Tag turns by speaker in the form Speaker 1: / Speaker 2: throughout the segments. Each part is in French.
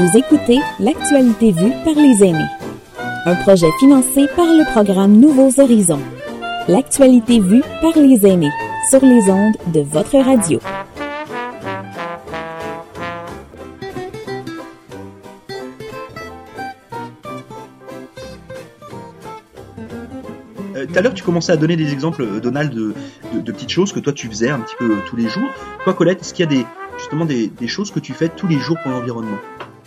Speaker 1: Vous écoutez L'actualité vue par les aînés. Un projet financé par le programme Nouveaux Horizons. L'actualité vue par les aînés sur les ondes de votre radio.
Speaker 2: Euh, Tout à l'heure, tu commençais à donner des exemples, euh, Donald, de, de- petites choses que toi tu faisais un petit peu euh, tous les jours. Toi, Colette, est-ce qu'il y a des, justement des choses que tu fais tous les jours pour l'environnement?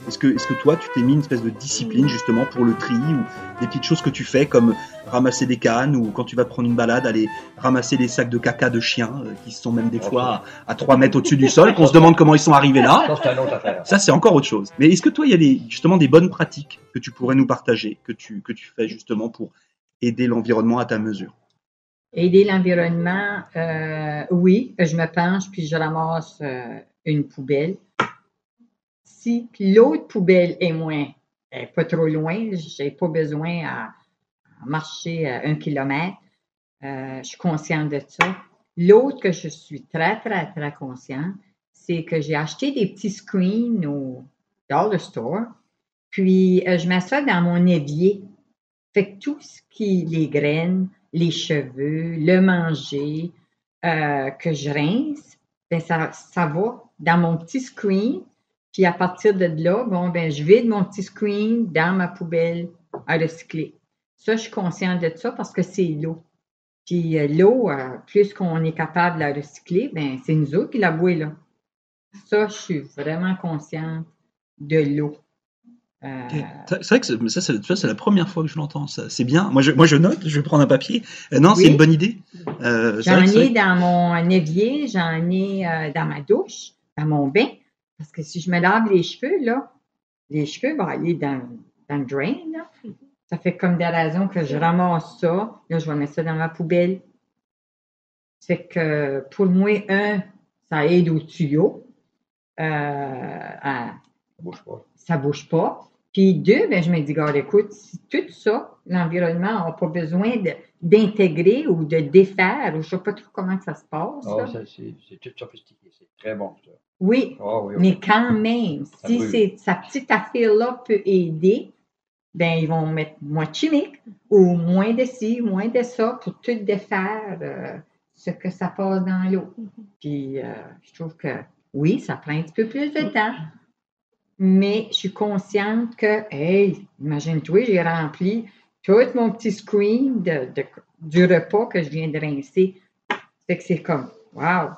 Speaker 2: Est-ce que, est-ce que toi, tu t'es mis une espèce de discipline justement pour le tri ou des petites choses que tu fais comme ramasser des cannes ou quand tu vas te prendre une balade, aller ramasser les sacs de caca de chiens euh, qui sont même des fois à, à 3 mètres au-dessus du sol, qu'on se demande comment ils sont arrivés là.
Speaker 3: Ça, c'est
Speaker 2: encore autre chose. Mais est-ce que toi, il y a des, justement des bonnes pratiques que tu pourrais nous partager, que tu, que tu fais justement pour aider l'environnement à ta mesure?
Speaker 4: Aider l'environnement, euh, oui, je me penche puis je ramasse euh, une poubelle. L'autre poubelle est moins, pas trop loin, j'ai pas besoin à, marcher euh, un kilomètre, euh, je suis consciente de ça. L'autre que je suis très, très, très consciente, c'est que j'ai acheté des petits screens au dollar store, puis euh, je mets ça dans mon évier. Fait que tout ce qui, les graines, les cheveux, le manger, euh, que je rince, ben ça, ça va dans mon petit screen. Puis à partir de là, bon, ben, je vide mon petit screen dans ma poubelle à recycler. Ça, je suis consciente de ça parce que c'est l'eau. Puis euh, l'eau, euh, plus qu'on est capable de la recycler, ben, c'est nous autres qui la boit là. Ça, je suis vraiment consciente de l'eau. Euh,
Speaker 2: C'est vrai que ça, c'est, la première fois que je l'entends. Ça, c'est bien. Moi je, moi, je note. Je vais prendre un papier. Euh, non,
Speaker 4: Oui.
Speaker 2: c'est une bonne idée.
Speaker 4: J'en ai dans mon évier, j'en ai dans ma douche, dans mon bain. Parce que si je me lave les cheveux, là, les cheveux vont aller dans, dans le drain. Là. Ça fait comme des raisons que je ramasse ça. Là, je vais mettre ça dans ma poubelle. C'est que pour moi, un, ça aide au tuyau. Euh, à-
Speaker 3: Ça bouge pas.
Speaker 4: ça bouge pas. Puis deux, ben, je me dis, regarde, écoute, si tout ça, l'environnement n'a pas besoin d'intégrer ou de défaire, ou je sais pas trop comment que ça se passe.
Speaker 3: Ça, c'est c'est tout sophistiqué. C'est très bon, ça.
Speaker 4: Oui,
Speaker 3: Ah, oui, oui.
Speaker 4: mais quand même, si c'est, sa petite affaire-là peut aider, ben, ils vont mettre moins de chimiques ou moins de ci, moins de ça pour tout défaire euh, ce que ça passe dans l'eau. Puis, euh, je trouve que oui, ça prend un petit peu plus de temps, mais je suis consciente que, hey, imagine-toi, j'ai rempli tout mon petit screen de, de- du repas que je viens de rincer. Fait que c'est comme, wow!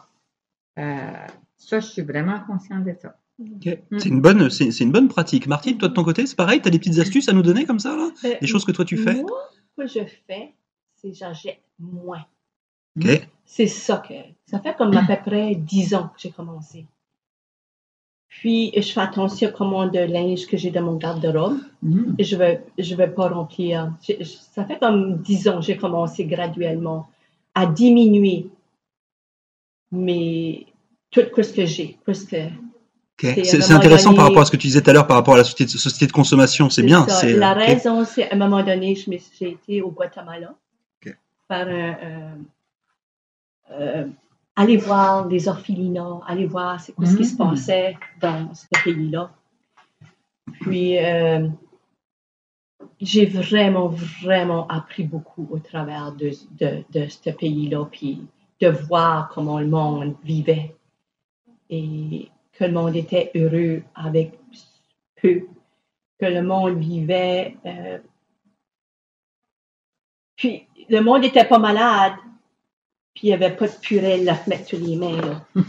Speaker 4: Euh, ça, je suis vraiment consciente de ça.
Speaker 2: Ok. C'est une bonne, c'est, une bonne pratique. Martine, toi de ton côté, c'est pareil? T'as des petites astuces à nous donner comme ça là?
Speaker 5: Euh,
Speaker 2: Des choses que toi tu fais?
Speaker 5: Moi, ce que je fais, c'est que j'en jette moins. C'est ça que. Ça fait comme à peu près 10 ans que j'ai commencé. Puis, je fais attention à comment de linge que j'ai dans mon garde-robe.
Speaker 4: Mm.
Speaker 5: Je ne vais, je vais pas remplir. Ça fait comme 10 ans que j'ai commencé graduellement à diminuer mes, tout ce que j'ai. C'est
Speaker 2: intéressant
Speaker 5: donné-
Speaker 2: par rapport à ce que tu disais tout à l'heure par rapport à la société, de- société de consommation. C'est bien.
Speaker 5: ça. La raison, c'est à un moment donné, j'ai été au Guatemala
Speaker 2: Ok.
Speaker 5: faire un, euh, euh, aller voir les orphelinats, aller voir c'est quoi ce qui se
Speaker 4: Mm.
Speaker 5: passait dans ce pays-là. Puis, euh, j'ai vraiment, vraiment appris beaucoup au travers de, de, de ce pays-là, puis de voir comment le monde vivait et que le monde était heureux avec peu, que le monde vivait. euh, puis le monde n'était pas malade, puis il n'y avait pas de purée à se mettre sur les mains. là.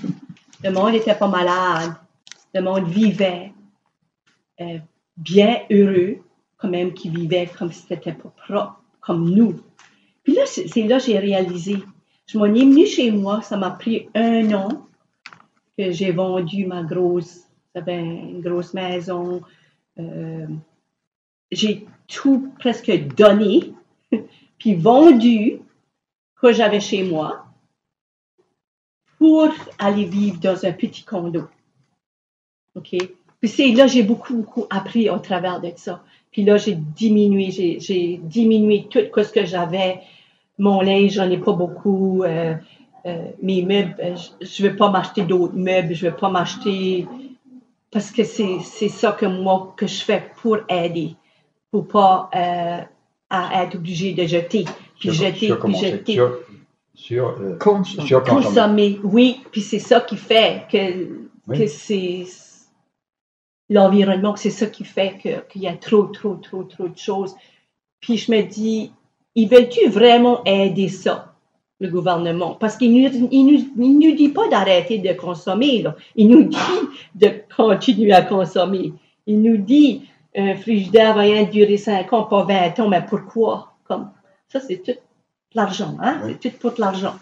Speaker 5: le monde n'était pas malade, le monde vivait euh, bien heureux, quand même qui vivait comme si c'était pas propre, comme nous. Puis là, c'est c'est là que j'ai réalisé. Je m'en ai venu chez moi, ça m'a pris un an que j'ai vendu ma grosse, j'avais une grosse maison. euh, j'ai tout presque donné, puis vendu que j'avais chez moi pour aller vivre dans un petit condo. OK? Puis c'est là j'ai beaucoup, beaucoup appris au travers de ça. Puis là, j'ai diminué, j'ai, diminué tout ce que j'avais. Mon linge, j'en ai pas beaucoup. euh, euh, mes meubles, euh, je ne veux pas m'acheter d'autres meubles, je ne veux pas m'acheter parce que c'est c'est ça que moi, que je fais pour aider, pour pas euh, à être obligé de jeter, puis
Speaker 3: Sur-
Speaker 5: jeter, puis
Speaker 3: surcommencer.
Speaker 5: jeter.
Speaker 3: Sur, sur, euh,
Speaker 4: Consommer.
Speaker 5: oui, puis c'est ça qui fait que,
Speaker 3: Oui.
Speaker 5: que c'est l'environnement, c'est ça qui fait que- qu'il y a trop, trop, trop, trop de choses. Puis je me dis, ils veulent-tu vraiment aider ça, le gouvernement? Parce qu'il nous, il nous, il nous dit pas d'arrêter de consommer, là. Il nous dit de continuer à consommer. Il nous dit, un frigidaire va rien durer 5 ans, pas 20 ans, mais pourquoi? Comme, ça, c'est tout l'argent, hein?
Speaker 3: Oui.
Speaker 5: C'est tout pour l'argent.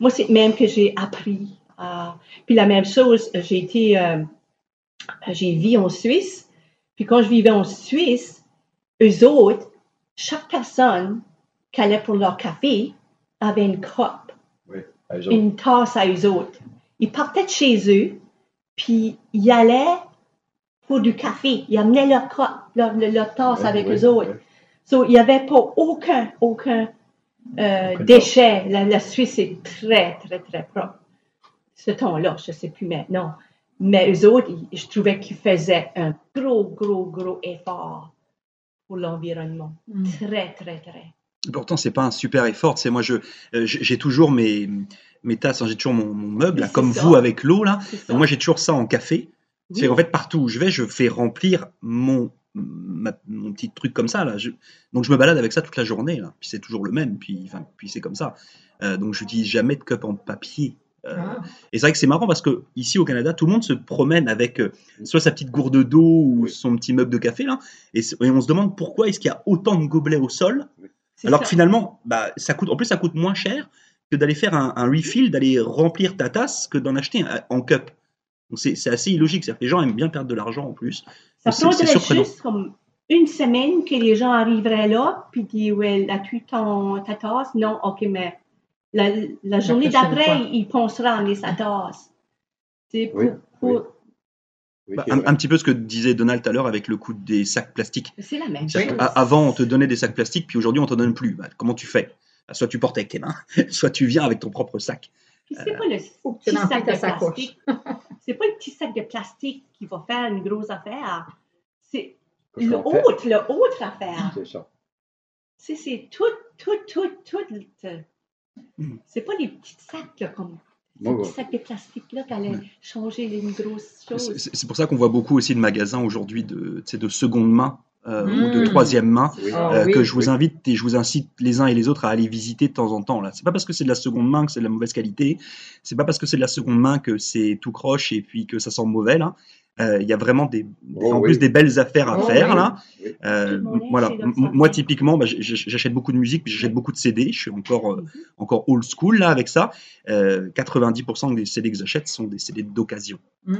Speaker 5: Moi, c'est même que j'ai appris. à- Puis la même chose, j'ai été, euh, j'ai vécu en Suisse. Puis quand je vivais en Suisse, eux autres, chaque personne qui allait pour leur café avait une coupe,
Speaker 3: Oui,
Speaker 5: une tasse à eux autres. Ils partaient de chez eux, puis ils allaient pour du café. Ils amenaient leur coupe, leur, leur- leur tasse
Speaker 3: Oui,
Speaker 5: avec
Speaker 3: oui,
Speaker 5: eux autres.
Speaker 3: oui.
Speaker 5: So, il n'y avait pas aucun, aucun euh, déchet. La, la Suisse est très, très, très propre. Ce temps-là, je ne sais plus maintenant. Mais eux autres, ils- je trouvais qu'ils faisaient un gros, gros, gros effort pour l'environnement.
Speaker 4: Mm.
Speaker 5: Très, très, très.
Speaker 2: Pourtant, c'est pas un super effort. C'est moi, je euh, j'ai toujours mes mes tasses, hein, j'ai toujours mon, mon meuble, là,
Speaker 5: c'est
Speaker 2: comme
Speaker 5: ça.
Speaker 2: vous avec l'eau là. Donc moi, j'ai toujours ça en café.
Speaker 5: Oui.
Speaker 2: C'est en fait partout où je vais, je fais remplir mon ma- mon petit truc comme ça là. Je- donc je me balade avec ça toute la journée là. Puis c'est toujours le même. Puis enfin puis c'est comme ça. Euh, donc j'utilise jamais de cup en papier. Euh,
Speaker 4: Ah.
Speaker 2: Et c'est vrai que c'est marrant parce que ici au Canada, tout le monde se promène avec euh, soit sa petite gourde d'eau ou
Speaker 3: Oui.
Speaker 2: son petit meuble de café là. Et, on se demande pourquoi est-ce qu'il y a autant de gobelets au sol alors
Speaker 5: ça.
Speaker 2: que finalement, bah, ça coûte, en plus, ça coûte moins cher que d'aller faire un, un refill, d'aller remplir ta tasse que d'en acheter un- en cup. Donc c'est c'est assez illogique. C'est-à-dire que les gens aiment bien perdre de l'argent en plus.
Speaker 5: Ça
Speaker 2: c'est- c'est
Speaker 5: prendrait
Speaker 2: surprenant.
Speaker 5: juste comme une semaine que les gens arriveraient là, puis disent, ouais, as-tu ta tasse? Non, ok, mais la, la journée d'après, il pensera à amener sa tasse. C'est pour,
Speaker 3: Oui,
Speaker 5: pour-
Speaker 3: oui. Oui,
Speaker 2: Bah, un, petit peu ce que disait Donald tout à l'heure avec le coût des sacs plastiques.
Speaker 5: C'est la même
Speaker 2: qu'à- Avant, on te donnait des sacs plastiques, puis aujourd'hui, on t'en donne plus. Bah, comment tu fais? Bah, Soit tu portes avec tes mains, soit tu viens avec ton propre sac.
Speaker 5: C'est pas le petit sac de plastique. C'est pas le petit sac de plastique qui va faire une grosse affaire. C'est
Speaker 3: Qu'est-ce
Speaker 5: le
Speaker 3: qu'on fait?
Speaker 5: autre, le autre affaire.
Speaker 3: C'est ça.
Speaker 5: C'est, tout, tout, tout, tout. le-
Speaker 2: Mm.
Speaker 5: C'est pas les petits sacs, là, comme De changer une grosse chose.
Speaker 2: C'est pour ça qu'on voit beaucoup aussi de magasins aujourd'hui de, de seconde main euh, ou de
Speaker 4: Mm.
Speaker 2: troisième main.
Speaker 3: Oui.
Speaker 4: Ah,
Speaker 2: euh,
Speaker 4: oui.
Speaker 2: que je vous
Speaker 3: oui.
Speaker 2: invite et je vous incite les uns et les autres à aller visiter de temps en temps. Là, c'est pas parce que c'est de la seconde main que c'est de la mauvaise qualité. C'est pas parce que c'est de la seconde main que c'est tout croche et puis que ça sent mauvais. Là, il y a vraiment des,
Speaker 3: Oh,
Speaker 2: en
Speaker 3: oui.
Speaker 2: plus des belles affaires à
Speaker 4: Oh,
Speaker 2: faire
Speaker 4: oui.
Speaker 2: là.
Speaker 3: Oui.
Speaker 2: Euh, voilà, moi typiquement, bah, j'achète beaucoup de musique, j'achète beaucoup de CD. Je suis encore euh,
Speaker 5: Mhm.
Speaker 2: encore old school là avec ça. Euh, 90% des CD que j'achète sont des CD d'occasion.
Speaker 4: Mm.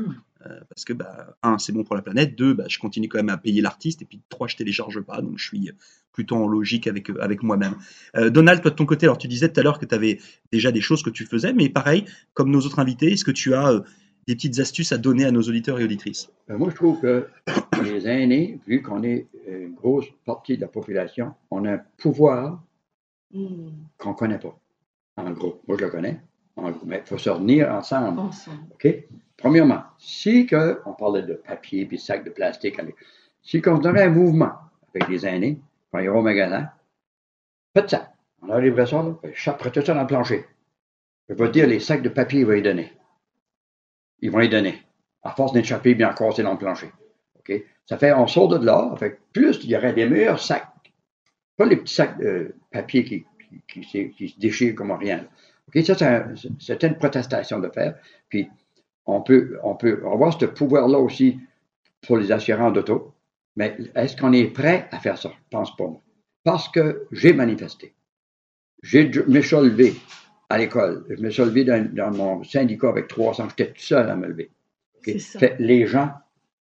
Speaker 2: Euh, parce que bah, un, c'est bon pour la planète, deux, bah, je continue quand même à payer l'artiste, et puis trois, je télécharge pas, donc je suis plutôt en logique avec, euh, avec moi-même. Euh, Donald, toi de ton côté, alors tu disais tout à l'heure que tu avais déjà des choses que tu faisais, mais pareil, comme nos autres invités, est-ce que tu as euh, des petites astuces à donner à nos auditeurs et auditrices
Speaker 3: Ben, moi, je trouve que les aînés, vu qu'on est une grosse partie de la population, on a un pouvoir
Speaker 5: Mm.
Speaker 3: qu'on ne connaît pas. En gros, moi, je le connais. En gros, mais il faut se retenir ensemble.
Speaker 5: Ensemble.
Speaker 3: OK? Premièrement, si que, on parlait de papier puis de sacs de plastique, allez, si qu'on donnerait un mouvement avec les aînés, quand ils iront au magasin, faites ça. On arriverait ça, là, tout ça dans le plancher. Je vais te dire, les sacs de papier, ils vont y donner. Ils vont y donner. À force d'échapper bien cassé dans le plancher. Ça fait, on sort de là, fait que plus il y aurait des meilleurs sacs. Pas les petits sacs de papier qui, se- déchirent comme rien. là. OK? Ça, c'est un- c'était une protestation de faire. Puis, on peut, on peut avoir ce pouvoir-là aussi pour les assurants d'auto. Mais est-ce qu'on est prêt à faire ça? Je pense pas. Parce que j'ai manifesté. J'ai, me à l'école. Je me suis levé dans, dans mon syndicat avec 300. J'étais tout seul à me lever.
Speaker 5: Ça.
Speaker 3: Fait, les gens,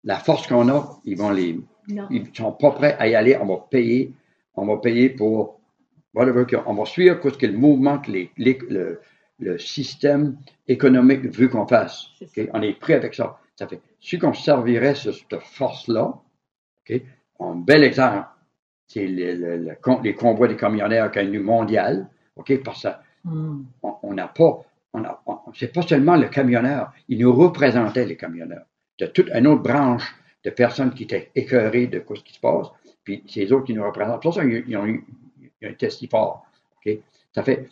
Speaker 3: la force qu'on a, ils vont les,
Speaker 5: Non.
Speaker 3: ils sont pas prêts à y aller. On va payer. On va payer pour whatever. On va suivre ce que le mouvement, que les, les- le, le système économique veut qu'on fasse.
Speaker 5: Ça.
Speaker 3: On est prêt avec ça. Ça fait, si on servirait sur cette force-là? Un bel exemple, c'est le- le- les convois des camionneurs qui eu mondial. OK? Parce que
Speaker 4: Mm.
Speaker 3: on n'a pas, on c'est pas seulement le camionneur, il nous représentait les camionneurs. as toute une autre branche de personnes qui étaient écœurées de ce qui se passe, puis ces autres qui nous représentent. Pour ça, ils, ont eu un test. OK? Ça fait,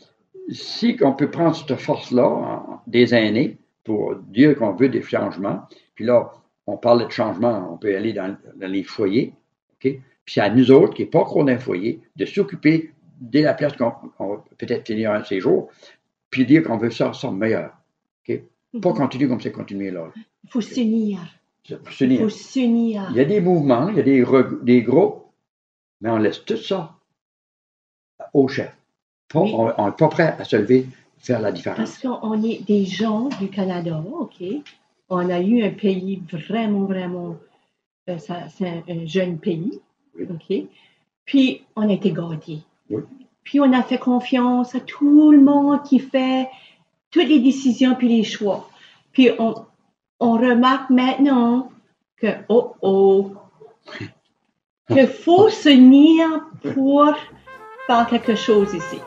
Speaker 3: si on peut prendre cette force-là des aînés pour dire qu'on veut des changements, puis là, on parle de changement, on peut aller dans, les foyers, OK? Puis c'est à nous autres, qui n'est pas encore dans un foyer, de s'occuper dès la place qu'on va peut-être finir un de ces jours, puis dire qu'on veut ça, ça meilleur. OK? Pas mhm. continuer comme c'est continué là.
Speaker 5: Il faut s'unir.
Speaker 3: Il faut s'unir. Il y a des mouvements, il y a des, des groupes, mais on laisse tout ça au chef. On n'est pas prêt à se lever, faire la différence.
Speaker 5: Parce qu'on est des gens du Canada, OK? On a eu un pays vraiment, vraiment, euh, c'est un, jeune pays, OK? Puis, on a été Puis, on a fait confiance à tout le monde qui fait toutes les décisions puis les choix. Puis, on, on remarque maintenant que, oh, oh, qu'il faut se nier pour faire quelque chose ici.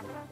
Speaker 5: 감사합니다.